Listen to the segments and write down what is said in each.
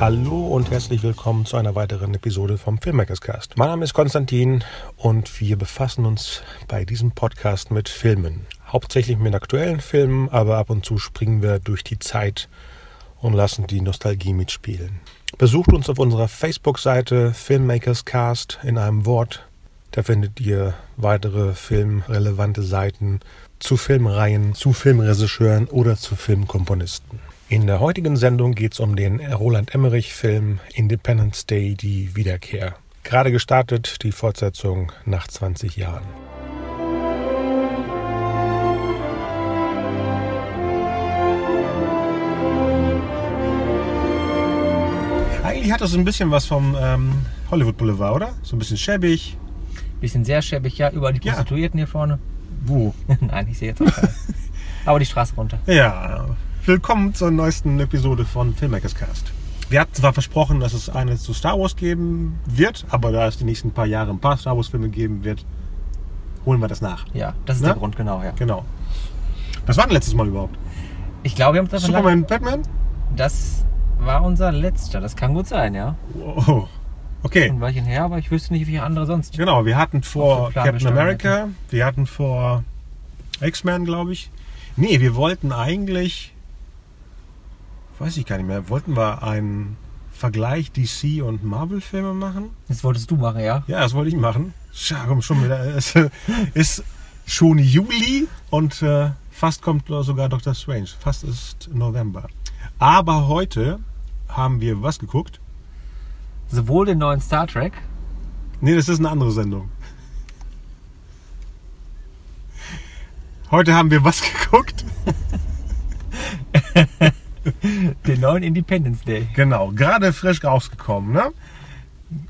Hallo und herzlich willkommen zu einer weiteren Episode vom Filmmakers Cast. Mein Name ist Konstantin und wir befassen uns bei diesem Podcast mit Filmen. Hauptsächlich mit aktuellen Filmen, aber ab und zu springen wir durch die Zeit und lassen die Nostalgie mitspielen. Besucht uns auf unserer Facebook-Seite Filmmakers Cast in einem Wort. Da findet ihr weitere filmrelevante Seiten zu Filmreihen, zu Filmregisseuren oder zu Filmkomponisten. In der heutigen Sendung geht es um den Roland Emmerich-Film Independence Day, die Wiederkehr. Gerade gestartet, die Fortsetzung nach 20 Jahren. Eigentlich hat das so ein bisschen was vom ähm, Hollywood Boulevard, oder? So ein bisschen schäbig. Bisschen sehr schäbig, ja, über die Ja. Prostituierten hier vorne. Wo? Nein, ich sehe jetzt auch keine. Aber die Straße runter. Ja, willkommen zur neuesten Episode von Filmmakers Cast. Wir hatten zwar versprochen, dass es eine zu Star Wars geben wird, aber da es die nächsten paar Jahre ein paar Star Wars Filme geben wird, holen wir das nach. Ja, das ist Ne? der Grund, genau, ja. Genau. Was war denn letztes Mal überhaupt? Ich glaube, wir haben davon Superman, Batman? Das war unser letzter. Das kann gut sein, ja. Oh, okay. Ein Weilchen her, aber ich wüsste nicht, wie andere sonst. Genau, wir hatten vor Captain America, wir hatten vor X-Men, glaube ich. Nee, wir wollten eigentlich, weiß ich gar nicht mehr, wollten wir einen Vergleich DC und Marvel-Filme machen? Das wolltest du machen, ja? Ja, das wollte ich machen. Tja, komm schon wieder. Es ist schon Juli und äh, fast kommt sogar Doctor Strange. Fast ist November. Aber heute haben wir was geguckt? Sowohl den neuen Star Trek, Nee, das ist eine andere Sendung. Heute haben wir was geguckt? den neuen Independence Day. Genau, gerade frisch rausgekommen, ne?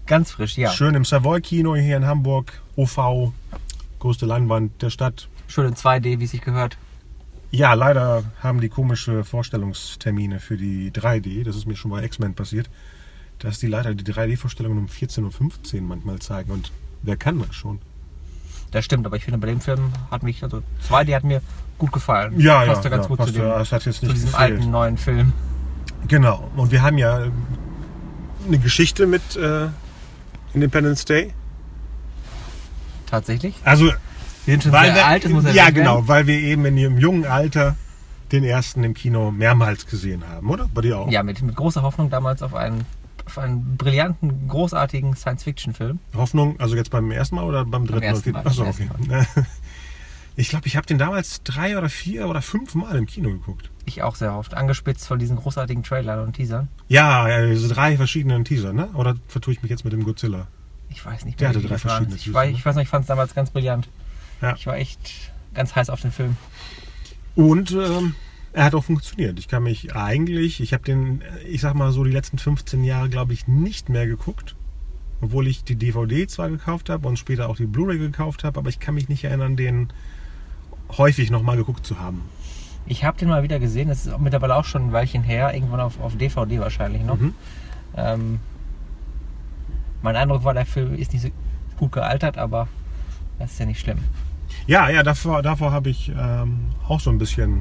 Ganz frisch, ja. Schön im Savoy-Kino hier in Hamburg. OV, größte Leinwand der Stadt. Schön in 2D, wie es sich gehört. Ja, leider haben die komische Vorstellungstermine für die 3D, das ist mir schon bei X-Men passiert, dass die leider die 3D-Vorstellungen um 14.15 Uhr manchmal zeigen. Und wer kann das schon? Das stimmt, aber ich finde, bei dem Film hat mich, also 2D hat mir gut gefallen. Ja, Passte ja, ganz ja, gut passte. zu, dem, Das hat jetzt zu nicht diesem gefehlt. alten neuen Film. Genau. Und wir haben ja ähm, eine Geschichte mit äh, Independence Day. Tatsächlich. Also, weil wir, alt, muss ja genau, werden. weil wir eben in ihrem jungen Alter den ersten im Kino mehrmals gesehen haben, oder? Bei dir auch? Ja, mit, mit großer Hoffnung damals auf einen, auf einen brillanten, großartigen Science-Fiction-Film. Hoffnung, also jetzt beim ersten Mal oder beim dritten ersten oder Mal, beim Achso, ersten okay. Ich glaube, ich habe den damals drei oder vier oder fünf Mal im Kino geguckt. Ich auch sehr oft. Angespitzt von diesen großartigen Trailern und Teasern. Ja, diese drei verschiedenen Teaser, ne? Oder vertue ich mich jetzt mit dem Godzilla? Ich weiß nicht Der hatte drei verschiedene Ich, Teaser, weiß, ne? ich weiß noch, ich fand es damals ganz brillant. Ja. Ich war echt ganz heiß auf den Film. Und ähm, er hat auch funktioniert. Ich kann mich eigentlich, ich habe den, ich sag mal so, die letzten 15 Jahre, glaube ich, nicht mehr geguckt. Obwohl ich die DVD zwar gekauft habe und später auch die Blu-ray gekauft habe, aber ich kann mich nicht erinnern, den häufig nochmal geguckt zu haben. Ich habe den mal wieder gesehen. Das ist mittlerweile auch schon ein Weilchen her. Irgendwann auf, auf DVD wahrscheinlich noch. Mhm. Ähm, mein Eindruck war, der Film ist nicht so gut gealtert, aber das ist ja nicht schlimm. Ja, ja, davor, davor habe ich ähm, auch so ein bisschen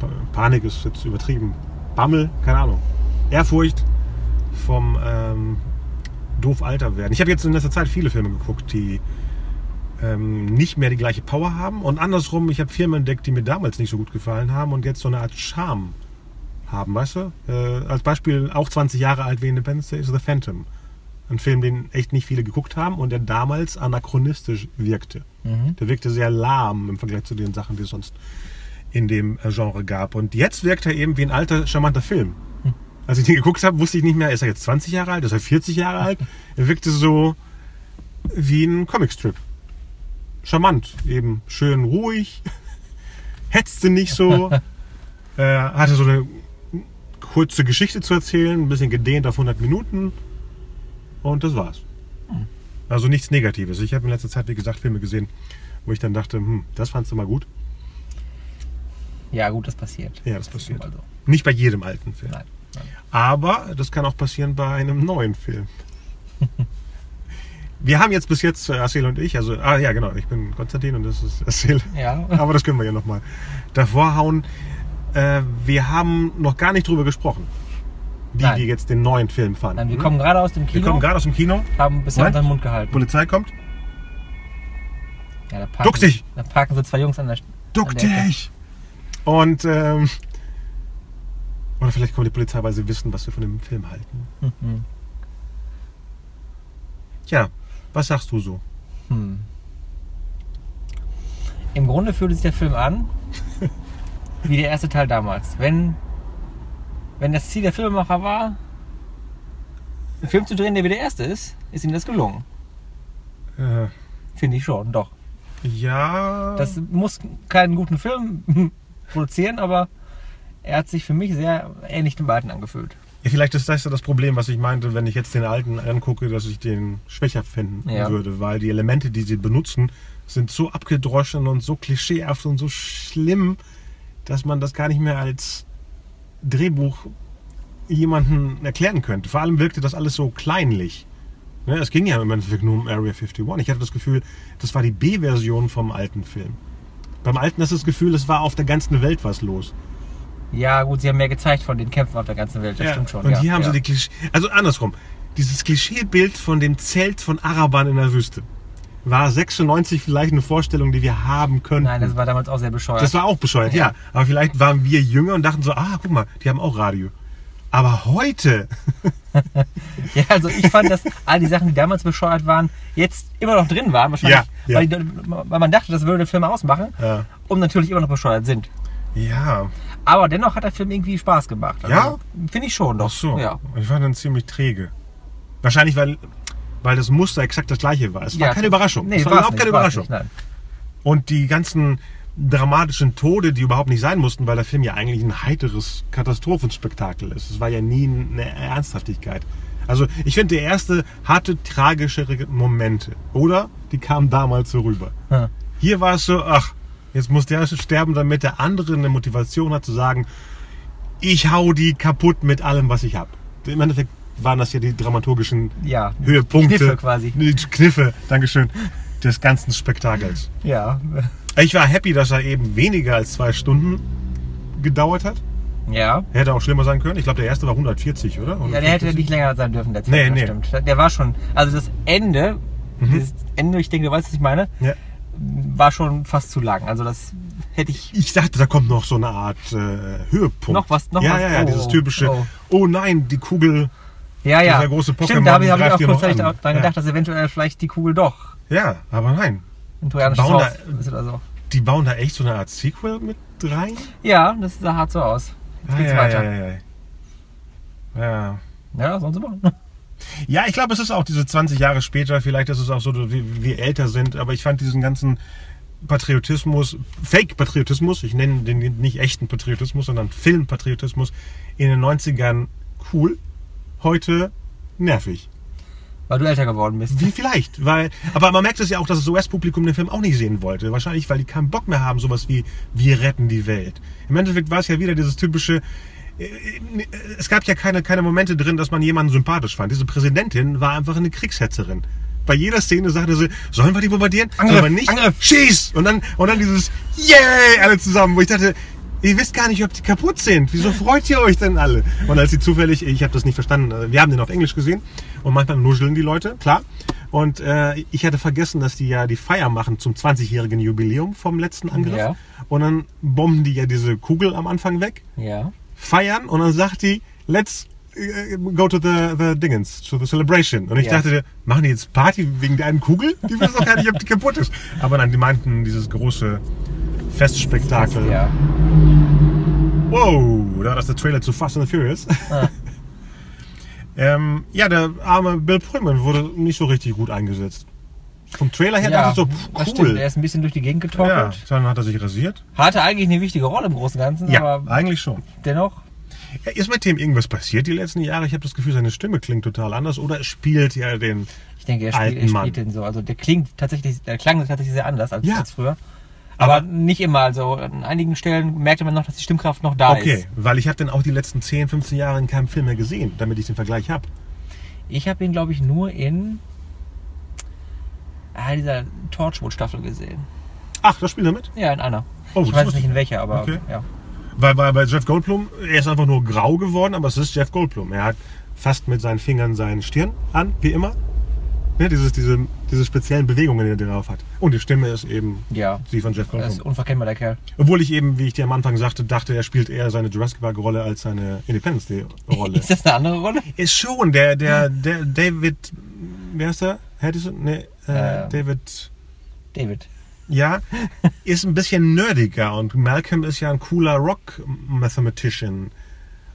Pa- Panik ist jetzt übertrieben. Bammel, keine Ahnung. Ehrfurcht vom ähm, doof alter werden. Ich habe jetzt in letzter Zeit viele Filme geguckt, die ähm, nicht mehr die gleiche Power haben. Und andersrum, ich habe Filme entdeckt, die mir damals nicht so gut gefallen haben und jetzt so eine Art Charme haben, weißt du? Äh, als Beispiel auch 20 Jahre alt wie Independence Day ist The Phantom. Ein Film, den echt nicht viele geguckt haben und der damals anachronistisch wirkte. Mhm. Der wirkte sehr lahm im Vergleich zu den Sachen, die es sonst in dem äh, Genre gab. Und jetzt wirkt er eben wie ein alter, charmanter Film. Als ich den geguckt habe, wusste ich nicht mehr, ist er jetzt 20 Jahre alt, ist er 40 Jahre alt? Er wirkte so wie ein Comicstrip. Charmant, eben schön ruhig, hetzte nicht so, äh, hatte so eine kurze Geschichte zu erzählen, ein bisschen gedehnt auf 100 Minuten und das war's. Also nichts Negatives. Ich habe in letzter Zeit, wie gesagt, Filme gesehen, wo ich dann dachte, hm, das fandst du mal gut. Ja, gut, das passiert. Ja, das ist passiert. so. Nicht bei jedem alten Film. Nein. nein. Aber das kann auch passieren bei einem neuen Film. Wir haben jetzt bis jetzt, äh, Asel und ich, also, ah ja genau, ich bin Konstantin und das ist Asel. Ja. Aber das können wir ja nochmal davor hauen. Äh, wir haben noch gar nicht drüber gesprochen, wie Nein. wir jetzt den neuen Film fanden. Nein, wir kommen gerade aus dem wir Kino, kommen gerade aus dem Kino. haben bisher Moment. unseren Mund gehalten. Polizei kommt. Ja, da parken, Duck dich! Da parken so zwei Jungs an der Duck an der Ecke. dich! Und, ähm, oder vielleicht kommt die Polizei, weil sie wissen, was wir von dem Film halten. Mhm. Tja, was sagst du so? Hm. Im Grunde fühlt sich der Film an wie der erste Teil damals. Wenn, wenn das Ziel der Filmemacher war, einen Film zu drehen, der wie der erste ist, ist ihm das gelungen. Äh, Finde ich schon, doch. ja. Das muss keinen guten Film produzieren, aber er hat sich für mich sehr ähnlich dem alten angefühlt. Vielleicht ist das ja das Problem, was ich meinte, wenn ich jetzt den alten angucke, dass ich den schwächer finden Ja. würde, weil die Elemente, die sie benutzen, sind so abgedroschen und so klischeehaft und so schlimm, dass man das gar nicht mehr als Drehbuch jemanden erklären könnte. Vor allem wirkte das alles so kleinlich. Ne, es ging ja im Endeffekt nur um Area 51. Ich hatte das Gefühl, das war die B-Version vom alten Film. Beim alten ist das Gefühl, es war auf der ganzen Welt was los. Ja, gut, sie haben mehr gezeigt von den Kämpfen auf der ganzen Welt, das Ja, stimmt schon. Und ja, hier haben ja. sie die Klischee. Also andersrum. Dieses Klischeebild von dem Zelt von Arabern in der Wüste war 96 vielleicht eine Vorstellung, die wir haben könnten. Nein, das war damals auch sehr bescheuert. Das war auch bescheuert, ja. Ja. Aber vielleicht waren wir jünger und dachten so, ah, guck mal, die haben auch Radio. Aber heute, Ja, also ich fand, dass all die Sachen, die damals bescheuert waren, jetzt immer noch drin waren. Wahrscheinlich, Ja, Weil, die, weil man dachte, das würde Filme ausmachen Ja. und natürlich immer noch bescheuert sind. ja, Aber dennoch hat der Film irgendwie Spaß gemacht. Also, Ja? Finde ich schon doch. ach so. Ja. Ich fand den ziemlich träge. Wahrscheinlich, weil, weil das Muster exakt das gleiche war. Es war Ja, keine Überraschung. Nee, es war überhaupt keine Überraschung. Nicht. Und die ganzen dramatischen Tode, die überhaupt nicht sein mussten, weil der Film ja eigentlich ein heiteres Katastrophenspektakel ist. Es war ja nie eine Ernsthaftigkeit. Also ich finde, der erste hatte tragischere Momente. Oder die kamen damals so rüber. Hm. Hier war es so, ach, jetzt muss der sterben, damit der andere eine Motivation hat zu sagen, ich hau die kaputt mit allem, was ich habe. Im Endeffekt waren das ja die dramaturgischen Ja, Höhepunkte. Kniffe quasi. Die Kniffe, Dankeschön, des ganzen Spektakels. Ja. Ich war happy, dass er eben weniger als zwei Stunden gedauert hat. Ja. Hätte auch schlimmer sein können. Ich glaube, der erste war 140, oder? Ja, der hätte nicht länger sein dürfen, der Nee, Zeit, nee. das stimmt. Der war schon, also das Ende, dieses Ende, ich denke, du weißt, was ich meine, Ja. War schon fast zu lang. Also das hätte ich Ich dachte, da kommt noch so eine Art äh, Höhepunkt. Noch was- noch ja, was? Ja, ja, Oh, dieses typische, oh. oh. nein, die Kugel. Ja, ja. Dieser große Pokémon Stimmt, da habe ich, auch hier kurz noch an. daran Ja. gedacht, dass eventuell vielleicht die Kugel doch Ja, aber nein. ein trojanisches Bauen Haus da- ist oder so. Die bauen da echt so eine Art Sequel mit rein? Ja, das sah hart so aus. Jetzt geht's ja, weiter. ja, ja, ja. Ja. Ja, sollen sie machen. Ja, ich glaube, es ist auch diese 20 Jahre später, vielleicht ist es auch so, wie wir älter sind, aber ich fand diesen ganzen Patriotismus, Fake-Patriotismus, ich nenne den nicht echten Patriotismus, sondern Filmpatriotismus in den 90ern cool, heute nervig. Weil du älter geworden bist. Wie vielleicht, weil, aber man merkt es ja auch, dass das US-Publikum den Film auch nicht sehen wollte. Wahrscheinlich, weil die keinen Bock mehr haben, sowas wie Wir retten die Welt. Im Endeffekt war es ja wieder dieses typische, es gab ja keine, keine Momente drin, dass man jemanden sympathisch fand. Diese Präsidentin war einfach eine Kriegshetzerin. Bei jeder Szene sagte sie, sollen wir die bombardieren? Angriff, sollen wir nicht? Angriff. Schieß! Und dann, und dann dieses Yay! Alle zusammen, wo ich dachte, ihr wisst gar nicht, ob die kaputt sind. Wieso freut ihr euch denn alle? Und als sie zufällig, ich habe das nicht verstanden, äh, wir haben den auf Englisch gesehen und manchmal nuscheln die Leute, klar. Und äh, ich hatte vergessen, dass die ja die Feier machen zum 20-jährigen Jubiläum vom letzten Angriff. Ja. Und dann bomben die ja diese Kugel am Anfang weg, Ja. Feiern und dann sagt die, let's äh, go to the, the Dingens, to the celebration. Und ich Ja. dachte, machen die jetzt Party wegen der einen Kugel? Die wissen doch gar nicht, ob die kaputt ist. Aber nein, die meinten dieses große Festspektakel. Ja. Wow, da war das der Trailer zu Fast and the Furious. Ah. ähm, ja, der arme Bill Pullman wurde nicht so richtig gut eingesetzt. Vom Trailer her ja. dachte ich so, pff, das stimmt. cool. Er ist ein bisschen durch die Gegend Ja, getorkelt. dann hat er sich rasiert. Hatte eigentlich eine wichtige Rolle im Großen und Ganzen, Ja, aber eigentlich schon. dennoch. Ja, ist mit dem irgendwas passiert die letzten Jahre? Ich habe das Gefühl, seine Stimme klingt total anders oder spielt ja den. Ich denke, er spielt, er spielt den so. Also der klingt tatsächlich, der klang tatsächlich sehr anders als, Ja. als früher. Aber, Aber- nicht immer. Also an einigen Stellen merkte man noch, dass die Stimmkraft noch da Okay, ist. weil ich habe den auch die letzten 10, 15 Jahre in keinem Film mehr gesehen, damit ich den Vergleich habe. Ich habe ihn, glaube ich, nur in ah, dieser Torchwood-Staffel gesehen. Ach, das spielt er mit? Ja, in einer. Oh, ich das weiß nicht ich in welcher, aber Okay. ja. Weil bei, bei Jeff Goldblum, er ist einfach nur grau geworden, aber es ist Jeff Goldblum. Er hat fast mit seinen Fingern seinen Stirn an, wie immer. Ne, dieses, diese, diese speziellen Bewegungen, die er drauf hat. Und die Stimme ist eben Ja. die von Jeff Er ist Goldblum. unverkennbar, der Kerl. Obwohl ich eben, wie ich dir am Anfang sagte, dachte, er spielt eher seine Jurassic Park Rolle als seine Independence Day Rolle. Ist das eine andere Rolle? ist schon, der, der, der David, wer ist der? Harrison? Nee, äh, Ähm. David, David. ja, ist ein bisschen nerdiger und Malcolm ist ja ein cooler Rock-Mathematician.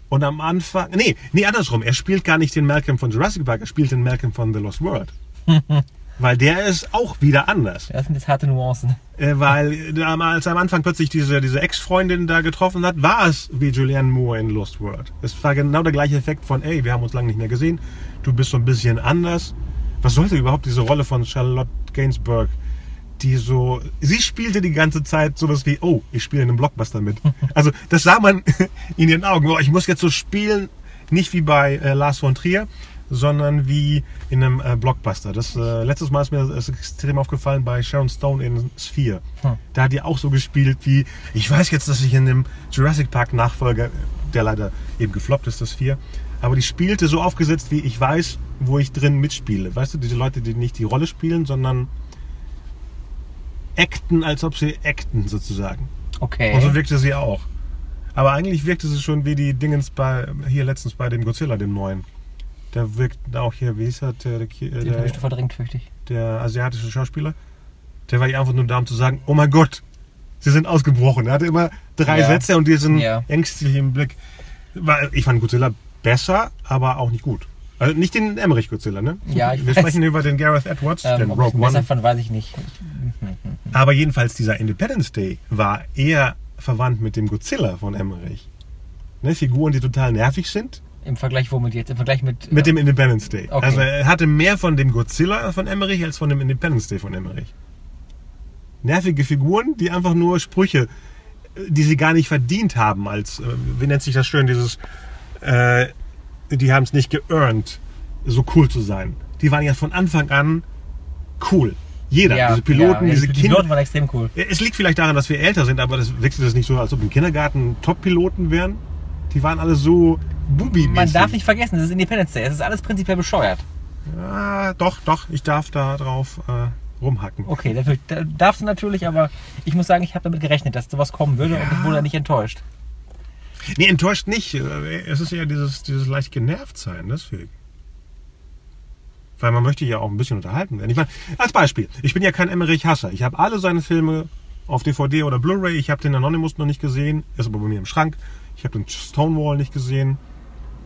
Und am Anfang, nee, nee, andersrum, er spielt gar nicht den Malcolm von Jurassic Park, er spielt den Malcolm von The Lost World. Weil der ist auch wieder anders. Das sind jetzt harte Nuancen. Äh, weil äh, als er am Anfang plötzlich diese, diese Ex-Freundin da getroffen hat, war es wie Julianne Moore in Lost World. Es war genau der gleiche Effekt von, ey, wir haben uns lange nicht mehr gesehen, du bist so ein bisschen anders. Was sollte überhaupt diese Rolle von Charlotte Gainsbourg, die so, sie spielte die ganze Zeit sowas wie, oh, ich spiele in einem Blockbuster mit. Also das sah man in ihren Augen, oh, ich muss jetzt so spielen, nicht wie bei äh, Lars von Trier, sondern wie in einem äh, Blockbuster. Das äh, letztes Mal ist mir das extrem aufgefallen bei Sharon Stone in Sphere. Hm. Da hat die auch so gespielt wie, ich weiß jetzt, dass ich in dem Jurassic Park Nachfolger, der leider eben gefloppt ist, das 4, aber die spielte so aufgesetzt wie, ich weiß, wo ich drin mitspiele. Weißt du, diese Leute, die nicht die Rolle spielen, sondern acten, als ob sie acten sozusagen. Okay. Und so wirkte sie auch. Aber eigentlich wirkte sie schon wie die Dingens bei, hier letztens bei dem Godzilla, dem neuen. Der wirkt auch hier, wie hieß er, der, der, der, ich verdrängt, fürchte ich. der asiatische Schauspieler. Der war hier einfach nur da, um zu sagen, oh mein Gott, sie sind ausgebrochen. Er hatte immer drei Ja. Sätze und die sind Ja. ängstlich im Blick. Ich fand Godzilla besser, aber auch nicht gut. Also nicht den Emmerich Godzilla, ne? Ja, ich Wir weiß. sprechen über den Gareth Edwards, Ähm, den Rogue One. fand, weiß ich nicht. Aber jedenfalls dieser Independence Day war eher verwandt mit dem Godzilla von Emmerich. Ne, Figuren, die total nervig sind, Im Vergleich womit jetzt? Im Vergleich mit. mit äh, dem Independence Day. Okay. Also er hatte mehr von dem Godzilla von Emmerich als von dem Independence Day von Emmerich. Nervige Figuren, die einfach nur Sprüche, äh, die sie gar nicht verdient haben, als, äh, wie nennt sich das schön, dieses, äh, die haben es nicht geearned, so cool zu sein. Die waren ja von Anfang an cool. Jeder, ja, diese Piloten, ja, diese die Kinder. Piloten waren extrem cool. Es liegt vielleicht daran, dass wir älter sind, aber das wechselt es nicht so, als ob im Kindergarten Top-Piloten wären. Die waren alle so bubi Man darf nicht vergessen, das ist Independence Day. Es ist alles prinzipiell bescheuert. Ah, doch, doch, ich darf da drauf äh, rumhacken. Okay, dafür, da darfst du natürlich, aber ich muss sagen, ich habe damit gerechnet, dass sowas kommen würde und ich wurde nicht enttäuscht. Nee, enttäuscht nicht. Es ist ja dieses, dieses leicht genervt sein, deswegen. Weil man möchte ja auch ein bisschen unterhalten werden. Ich meine, als Beispiel, ich bin ja kein Emmerich-Hasser. Ich habe alle seine Filme auf DVD oder Blu-ray. Ich habe den Anonymous noch nicht gesehen, ist aber bei mir im Schrank. Ich habe den Stonewall nicht gesehen,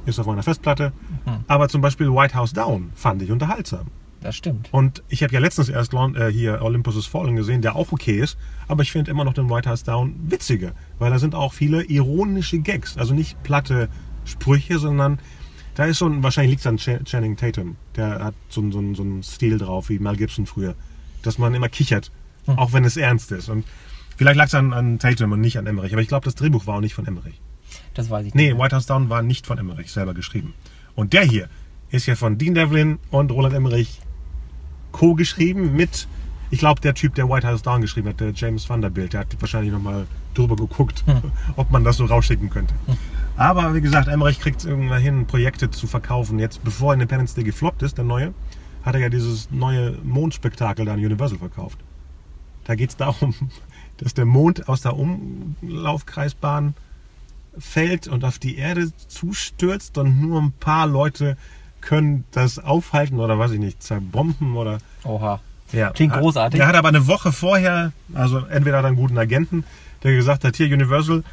ist auf meiner Festplatte. Mhm. Aber zum Beispiel White House Down fand ich unterhaltsam. Das stimmt. Und ich habe ja letztens erst äh, hier Olympus is Fallen gesehen, der auch okay ist, aber ich finde immer noch den White House Down witziger, weil da sind auch viele ironische Gags, also nicht platte Sprüche, sondern da ist so ein, wahrscheinlich liegt es an Ch- Channing Tatum, der hat so, einen- so, so einen Stil drauf, wie Mel Gibson früher, dass man immer kichert, auch wenn es ernst ist. Und vielleicht lag es an, an Tatum und nicht an Emmerich, aber ich glaube, das Drehbuch war auch nicht von Emmerich. Das weiß ich Nee, nicht. White House Down war nicht von Emmerich selber geschrieben. Und der hier ist ja von Dean Devlin und Roland Emmerich co-geschrieben mit, ich glaube, der Typ, der White House Down geschrieben hat, der James Vanderbilt, der hat wahrscheinlich nochmal drüber geguckt, ob man das so rausschicken könnte. Aber wie gesagt, Emmerich kriegt es irgendwann hin, Projekte zu verkaufen. Jetzt, bevor Independence Day gefloppt ist, der neue, hat er ja dieses neue Mondspektakel da an Universal verkauft. Da geht es darum, dass der Mond aus der Umlaufkreisbahn fällt und auf die Erde zustürzt und nur ein paar Leute können das aufhalten oder weiß ich nicht, zerbomben oder Oha. ja. Klingt großartig. Er hat aber eine Woche vorher, also entweder hat er einen guten Agenten, der gesagt hat, hier Universal,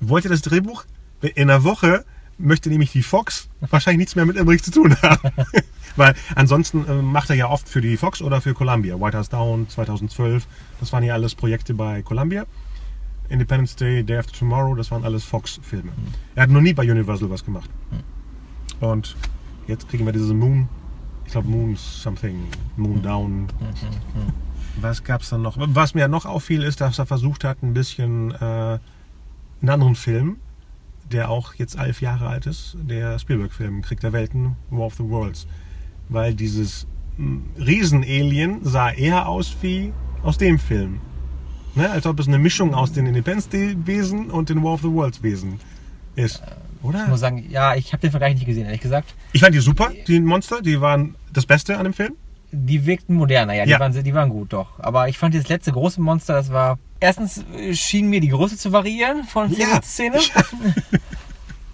wollt ihr das Drehbuch? In einer Woche möchte nämlich die Fox wahrscheinlich nichts mehr mit Emmerich zu tun haben. Weil ansonsten äh, macht er ja oft für die Fox oder für Columbia. White House Down 2012, das waren ja alles Projekte bei Columbia. Independence Day, Day After Tomorrow, das waren alles Fox-Filme. Er hat noch nie bei Universal was gemacht. Und jetzt kriegen wir diese Moon, ich glaube Moon Something, Moon Down. Was gab es dann noch? Was mir noch auffiel, ist, dass er versucht hat, ein bisschen äh, einen anderen Film, der auch jetzt elf Jahre alt ist, der Spielberg-Film Krieg der Welten, War of the Worlds. Weil dieses Riesen-Alien sah eher aus wie aus dem Film. Ne? Als ob es eine Mischung aus den Independence Day-Wesen und den War of the Worlds-Wesen ist. Oder? Ich muss sagen, ja, ich habe den Vergleich nicht gesehen, ehrlich gesagt. Ich fand die super, die Monster, die waren das Beste an dem Film. Die wirkten moderner, ja, die, Ja. Waren, die waren gut, doch. Aber ich fand das letzte große Monster, das war. Erstens äh, schien mir die Größe zu variieren von Szene Ja. zu Szene.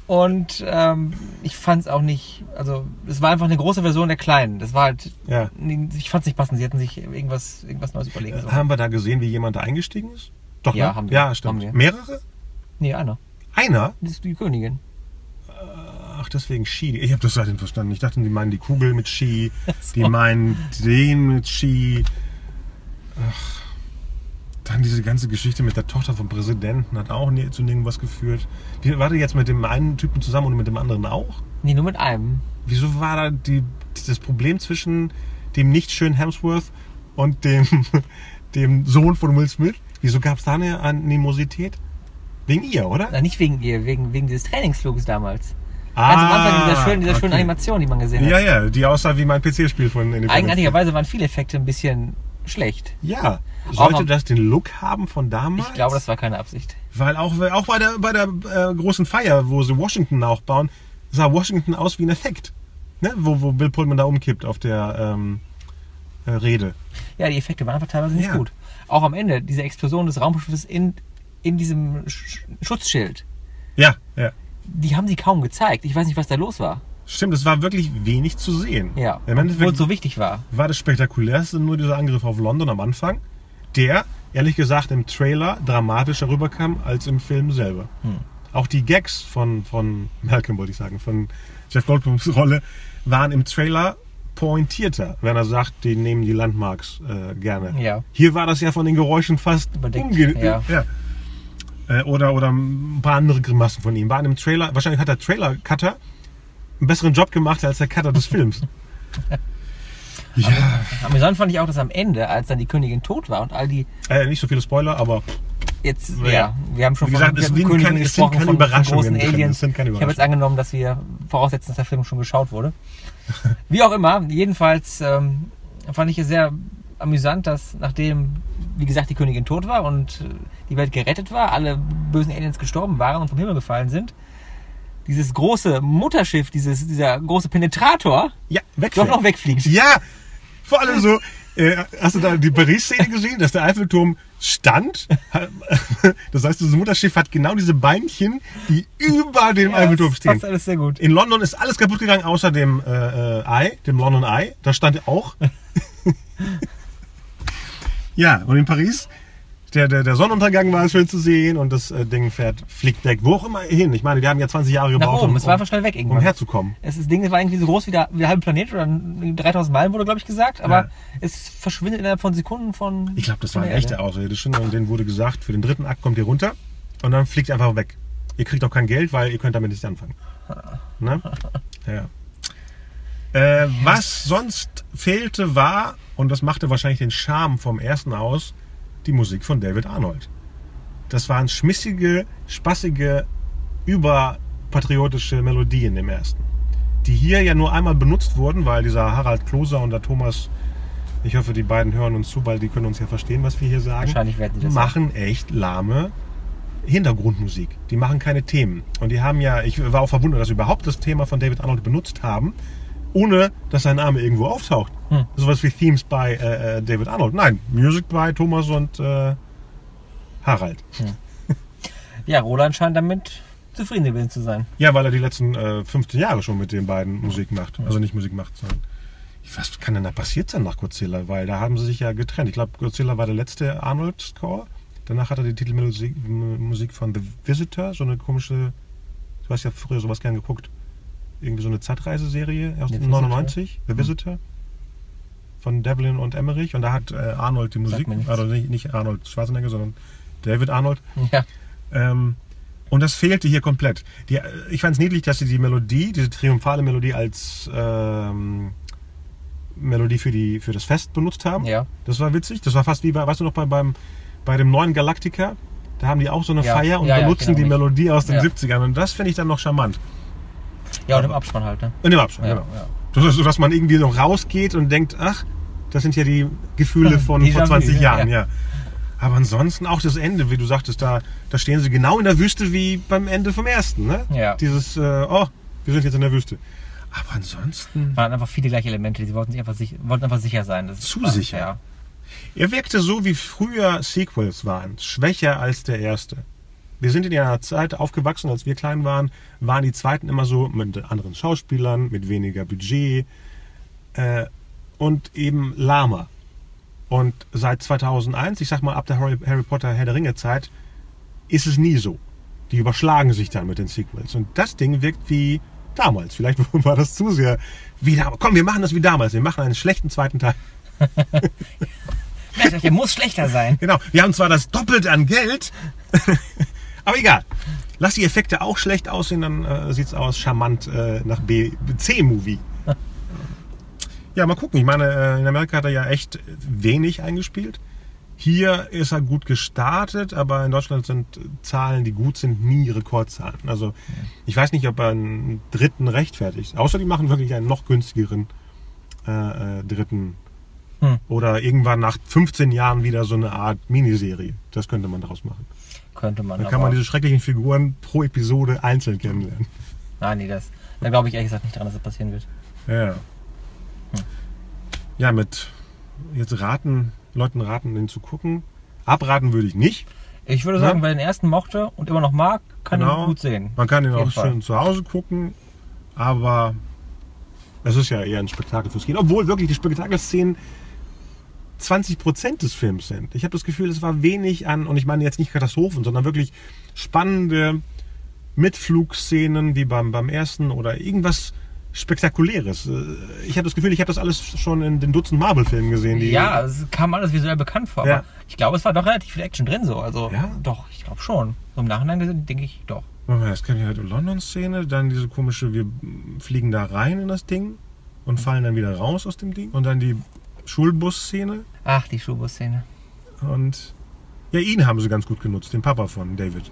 Und ähm, ich fand es auch nicht. Also, es war einfach eine große Version der kleinen. Das war halt. Ja. Ich fand es nicht passend. Sie hätten sich irgendwas, irgendwas Neues überlegen sollen. Haben wir da gesehen, wie jemand da eingestiegen ist? Doch, Ja, ne? haben wir. Ja, stimmt. Haben wir. Mehrere? Nee, einer. Einer? Das ist die Königin. Ach, deswegen Ski. Ich habe das seitdem verstanden. Ich dachte, die meinen die Kugel mit Ski, die meinen den mit Ski. Ach. Dann diese ganze Geschichte mit der Tochter vom Präsidenten hat auch nie zu irgendwas geführt. Wie, war die jetzt mit dem einen Typen zusammen und mit dem anderen auch? Nee, nur mit einem. Wieso war da die, das Problem zwischen dem nicht schönen Hemsworth und dem, dem Sohn von Will Smith? Wieso gab es da eine Animosität? Wegen ihr, oder? Na, nicht wegen ihr, wegen, wegen dieses Trainingsfluges damals. Ganz am Anfang dieser schönen, dieser schönen Ah, okay. Animation, die man gesehen hat. Ja, ja, die aussah wie mein PC-Spiel von Independence. Eigenartigerweise waren viele Effekte ein bisschen schlecht. Ja. Sollte das den Look haben von damals? Ich glaube, das war keine Absicht. Weil auch, auch bei der, bei der äh, großen Feier, wo sie Washington aufbauen, sah Washington aus wie ein Effekt. Ne? Wo, wo Bill Pullman da umkippt auf der ähm, äh, Rede. Ja, die Effekte waren einfach teilweise nicht Ja. gut. Auch am Ende, diese Explosion des Raumschiffes in, in diesem Sch Schutzschild, Ja, ja. Die haben sie kaum gezeigt. Ich weiß nicht, was da los war. Stimmt, es war wirklich wenig zu sehen. Ja, obwohl es so wichtig war. war das spektakulärste nur dieser Angriff auf London am Anfang, der, ehrlich gesagt, im Trailer dramatischer rüberkam als im Film selber. Hm. Auch die Gags von, von Malcolm, wollte ich sagen, von Jeff Goldblums Rolle, waren im Trailer pointierter, wenn er sagt, die nehmen die Landmarks äh, gerne. Ja. Hier war das ja von den Geräuschen fast Überdeckt, ja. ja. Äh, Oder, oder ein paar andere Grimassen von ihm. Waren im Trailer, wahrscheinlich hat der Trailer-Cutter einen besseren Job gemacht als der Cutter des Films. ja. Amüsant fand ich auch, dass am Ende, als dann die Königin tot war und all die Äh, nicht so viele Spoiler, aber jetzt, Ja. ja, wir haben schon Wie gesagt, von es wir keine- es sind keine von Überraschungen drin, es sind keine ich habe jetzt Überraschungen. angenommen, dass wir voraussetzen, dass der Film schon geschaut wurde. Wie auch immer, jedenfalls ähm, fand ich es sehr amüsant, dass nachdem, wie gesagt, die Königin tot war und äh, die Welt gerettet war, alle bösen Aliens gestorben waren und vom Himmel gefallen sind, dieses große Mutterschiff, dieses, dieser große Penetrator, ja, doch noch wegfliegt. Ja, vor allem so. Äh, hast du da die Paris-Szene gesehen, dass der Eiffelturm stand? Das heißt, das Mutterschiff hat genau diese Beinchen, die über dem Eiffelturm das stehen. passt alles sehr gut. In London ist alles kaputt gegangen, außer dem äh, äh, Eye, dem London Eye. Da stand auch. ja, und in Paris, der, der, der Sonnenuntergang war schön zu sehen und das äh, Ding fährt, fliegt weg. Wo auch immer hin. Ich meine, die haben ja 20 Jahre Nach gebraucht, oben, um, es war einfach schnell weg um irgendwann. herzukommen. Es ist, das Ding war irgendwie so groß wie der, wie der halbe Planet oder 3000 Meilen wurde, glaube ich, gesagt. Aber Ja. es verschwindet innerhalb von Sekunden von. Ich glaube, das von waren der echte Erde. Und denen wurde gesagt, für den dritten Akt kommt ihr runter und dann fliegt ihr einfach weg. Ihr kriegt auch kein Geld, weil ihr könnt damit nichts anfangen. Ne? Ja. Äh, was sonst fehlte war, und das machte wahrscheinlich den Charme vom ersten aus, die Musik von David Arnold. Das waren schmissige, spaßige, überpatriotische Melodien im ersten. Die hier ja nur einmal benutzt wurden, weil dieser Harald Kloser und der Thomas, ich hoffe, die beiden hören uns zu, weil die können uns ja verstehen, was wir hier sagen, Wahrscheinlich werden die das machen echt lahme Hintergrundmusik. Die machen keine Themen. Und die haben ja, ich war auch verwundert, dass sie überhaupt das Thema von David Arnold benutzt haben, ohne dass sein Name irgendwo auftaucht. Hm. Sowas wie Themes bei äh, äh, David Arnold. Nein, Music bei Thomas und äh, Harald. Ja, Roland scheint damit zufrieden gewesen zu sein. Ja, weil er die letzten äh, 15 Jahre schon mit den beiden Musik macht. Also nicht Musik macht, sondern. Was kann denn da passiert sein nach Godzilla? Weil da haben sie sich ja getrennt. Ich glaube, Godzilla war der letzte Arnold-Score. Danach hat er die Titelmusik Musik von The Visitor, so eine komische. Du hast ja früher sowas gern geguckt. Irgendwie so eine Zeitreiseserie aus dem 99, The Visitor. Von Devlin und Emmerich. Und da hat äh, Arnold die Musik. Also nicht, nicht Arnold Schwarzenegger, sondern David Arnold. Ja. Ähm, und das fehlte hier komplett. Die, ich fand es niedlich, dass sie die Melodie, diese triumphale Melodie als ähm, Melodie für, die, für das Fest benutzt haben. Ja. Das war witzig. Das war fast wie, bei, weißt du noch, bei, beim, bei dem neuen Galactica, da haben die auch so eine Ja. Feier und Ja, ja, benutzen genau, die nicht. Melodie aus den Ja. 70ern. Und das finde ich dann noch charmant. Ja, und im Abspann halt, ne? In dem Abstand, Ja, genau. ja. Das ist so, dass man irgendwie noch rausgeht und denkt, ach, das sind ja die Gefühle von Déjà vor vu, 20 ja, Jahren, ja. ja. Aber ansonsten auch das Ende, wie du sagtest, da, da stehen sie genau in der Wüste wie beim Ende vom ersten, ne? Ja. Dieses, äh, oh, wir sind jetzt in der Wüste. Aber ansonsten, waren einfach viele gleiche Elemente. Sie wollten sich einfach, sich, wollten einfach sicher sein. Das Zu war- sicher. Ja. er wirkte so, wie früher Sequels waren, schwächer als der erste. Wir sind in einer Zeit aufgewachsen, als wir klein waren, waren die zweiten immer so mit anderen Schauspielern, mit weniger Budget äh, und eben lahmer. Und seit 2001, ich sag mal ab der Harry, Potter Herr der Ringe Zeit, ist es nie so. Die überschlagen sich dann mit den Sequels. Und das Ding wirkt wie damals. Vielleicht war das zu sehr wie damals. Komm, wir machen das wie damals. Wir machen einen schlechten zweiten Teil. Merkt euch, der muss schlechter sein. Genau, wir haben zwar das Doppelte an Geld, aber egal. Lass die Effekte auch schlecht aussehen, dann äh, sieht es aus charmant äh, nach B C-Movie. Ja, mal gucken. Ich meine, äh, in Amerika hat er ja echt wenig eingespielt. Hier ist er gut gestartet, aber in Deutschland sind Zahlen, die gut sind, nie Rekordzahlen. Also ich weiß nicht, ob er einen dritten rechtfertigt. Außer die machen wirklich einen noch günstigeren äh, äh, dritten. Hm. Oder irgendwann nach 15 Jahren wieder so eine Art Miniserie. Das könnte man daraus machen. Könnte man. Dann kann man diese schrecklichen Figuren pro Episode einzeln kennenlernen. Nein, nee, das. Da glaube ich ehrlich gesagt nicht dran, dass das passieren wird. Ja. Ja, mit jetzt raten, Leuten raten, den zu gucken. Abraten würde ich nicht. Ich würde Ja. sagen, wer den ersten mochte und immer noch mag, kann Genau. ihn gut sehen. Man kann ihn auch Fall. schön zu Hause gucken, aber es ist ja eher ein Spektakel fürs Kino. Obwohl wirklich die Spektakelszenen 20% des Films sind. Ich habe das Gefühl, es war wenig an, und ich meine jetzt nicht Katastrophen, sondern wirklich spannende Mitflugszenen wie beim, beim ersten oder irgendwas Spektakuläres. Äh, Ich habe das Gefühl, ich habe das alles schon in den Dutzend Marvel-Filmen gesehen. Die, Ja, es kam alles visuell bekannt vor, Ja. aber ich glaube, es war doch relativ viel Action drin so. Also Ja? doch, ich glaube schon. So im Nachhinein gesehen, denke ich doch. Warte mal, Es gibt ja halt London-Szene, dann diese komische, wir fliegen da rein in das Ding und fallen dann wieder raus aus dem Ding. Und dann die Schulbus-Szene. Ach, die Schulbus-Szene. Und ja, ihn haben sie ganz gut genutzt, den Papa von David.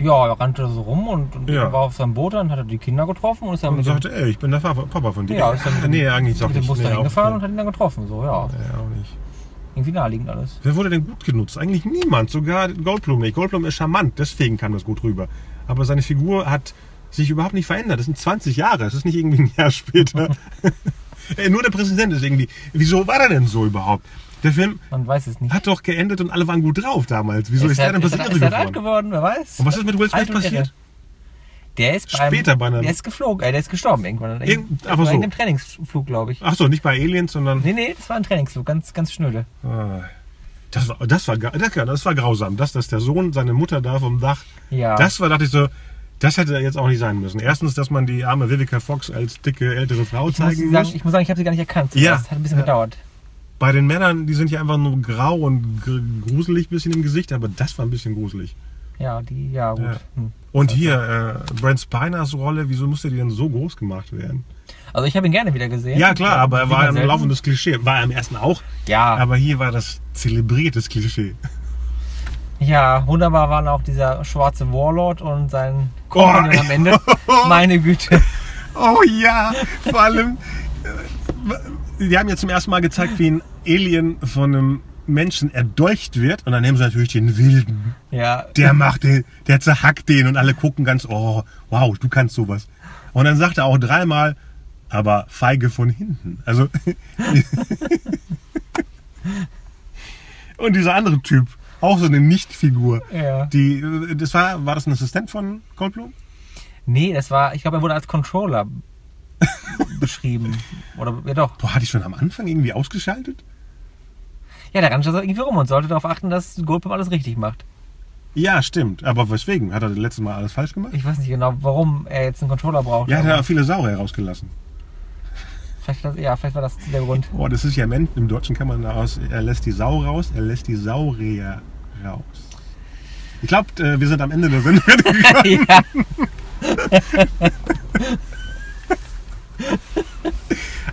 Ja, er rannte so rum und, und Ja. war auf seinem Boot, dann hat er die Kinder getroffen und ist dann Und mit sagte, ey, ich bin der Papa von dir. ja, ist dann nee, eigentlich mit dem. Bus Nee, dahin auch- gefahren und hat ihn dann getroffen. So, ja. Ja, auch nicht. Irgendwie naheliegend alles. Wer wurde denn gut genutzt? Eigentlich niemand, sogar Goldblum nicht. Goldblum ist charmant, deswegen kam das gut rüber. Aber seine Figur hat sich überhaupt nicht verändert. Das sind 20 Jahre, es ist nicht irgendwie ein Jahr später. Äh, Nur der Präsident ist irgendwie. Wieso war er denn so überhaupt? Der Film Man weiß es nicht. hat doch geendet und alle waren gut drauf damals. Wieso ist, der denn ist, plötzlich er, irre ist er alt geworden? Wer weiß? Und was ist mit Will Smith passiert? Der ist beim, Später bei einem- Der ist geflogen, äh, der ist gestorben irgendwann. Irgend- aber so. einem Trainingsflug, glaube ich. Ach so, nicht bei Aliens, sondern. Nee, nee, das war ein Trainingsflug, ganz, ganz schnöde. Ah, Das war, das war, das war grausam. Das, dass der Sohn seine Mutter da vom Dach. Ja. Das war, dachte ich so, das hätte jetzt auch nicht sein müssen. Erstens, dass man die arme Vivica Fox als dicke ältere Frau ich, muss zeigen sagen, muss. ich muss sagen, ich habe sie gar nicht erkannt. Ja. Das hat ein bisschen Ja. gedauert. Bei den Männern, die sind ja einfach nur grau und gr- gruselig ein bisschen im Gesicht, aber das war ein bisschen gruselig. Ja, die, ja, gut. Ja. Hm. Und hier, äh, Brent Spiners Rolle, wieso musste die denn so groß gemacht werden? Also, ich habe ihn gerne wieder gesehen. Ja, klar, aber er war ein laufendes Klischee. War er im ersten auch, Ja, aber hier war das zelebriertes Klischee. Ja, wunderbar waren auch dieser schwarze Warlord und sein Oh. Kompagnon am Ende. Meine Güte. Oh ja, vor allem, äh, die haben ja zum ersten Mal gezeigt, wie ein Alien von einem Menschen erdolcht wird. Und dann nehmen sie natürlich den Wilden. Ja, Der macht den, der zerhackt den und alle gucken ganz, oh, wow, du kannst sowas. Und dann sagt er auch dreimal, aber feige von hinten. Also. und dieser andere Typ, auch so eine Nichtfigur. Ja. Die, das war, war das ein Assistent von Goldblum? Nee, das war, ich glaube, er wurde als Controller beschrieben. Oder, ja doch. Boah, hatte ich schon am Anfang irgendwie ausgeschaltet? Ja, der rannte so irgendwie rum und sollte darauf achten, dass Goldblum alles richtig macht. Ja, stimmt. Aber weswegen? Hat er das letzte Mal alles falsch gemacht? Ich weiß nicht genau, warum er jetzt einen Controller braucht. Ja, hat er viele Saurier rausgelassen. Vielleicht, das- ja, vielleicht war das der Grund. Boah, das ist ja im, Ent- im Deutschen kann man da aus, er lässt die Sau raus, er lässt die Saurier raus. Ich glaube, äh, wir sind am Ende der Sendung. ja.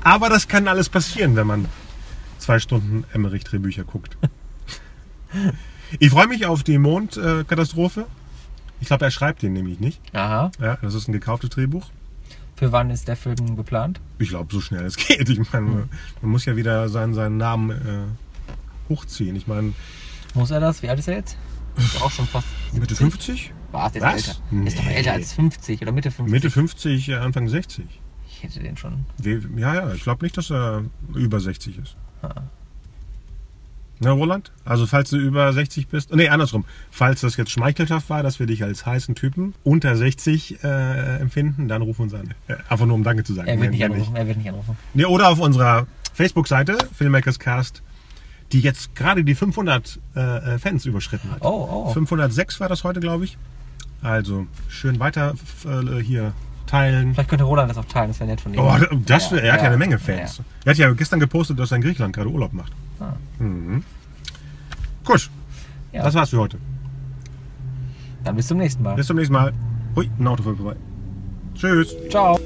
Aber das kann alles passieren, wenn man zwei Stunden Emmerich-Drehbücher guckt. Ich freue mich auf die Mondkatastrophe. Ich glaube, er schreibt den nämlich nicht. Aha. Ja, das ist ein gekauftes Drehbuch. Für wann ist der Film geplant? Ich glaube, so schnell es geht. Ich meine, man muss ja wieder seinen, seinen Namen äh, hochziehen. Ich meine, Muss er das? Wie alt ist er jetzt? Ist auch schon fast Mitte 50? War ist Was? älter. Ist doch Nee. älter als 50 oder Mitte 50. Mitte 50, äh, Anfang 60. Ich hätte den schon. Ja, ja, ich glaube nicht, dass er über 60 ist. Ah. Na, Roland? Also, falls du über 60 bist, nee, andersrum. Falls das jetzt schmeichelhaft war, dass wir dich als heißen Typen unter 60 äh, empfinden, dann ruf uns an. Äh, einfach nur, um Danke zu sagen. Er wird nicht anrufen. Er wird nicht anrufen. Nee, oder auf unserer Facebook-Seite, Filmmakers Cast, die jetzt gerade die 500 äh, äh, Fans überschritten hat. Oh, oh. 506 war das heute, glaube ich. Also, schön weiter äh, hier teilen. Vielleicht könnte Roland das auch teilen. Das wäre nett von ihm. Oh, das, er hat ja, eine Menge Ja, Fans. Er hat ja gestern gepostet, dass er in Griechenland gerade Urlaub macht. Ah. Mhm. Gut, Ja. das war's für heute. Dann bis zum nächsten Mal. Bis zum nächsten Mal. Ui, ein Auto vorbei. Tschüss. Ciao.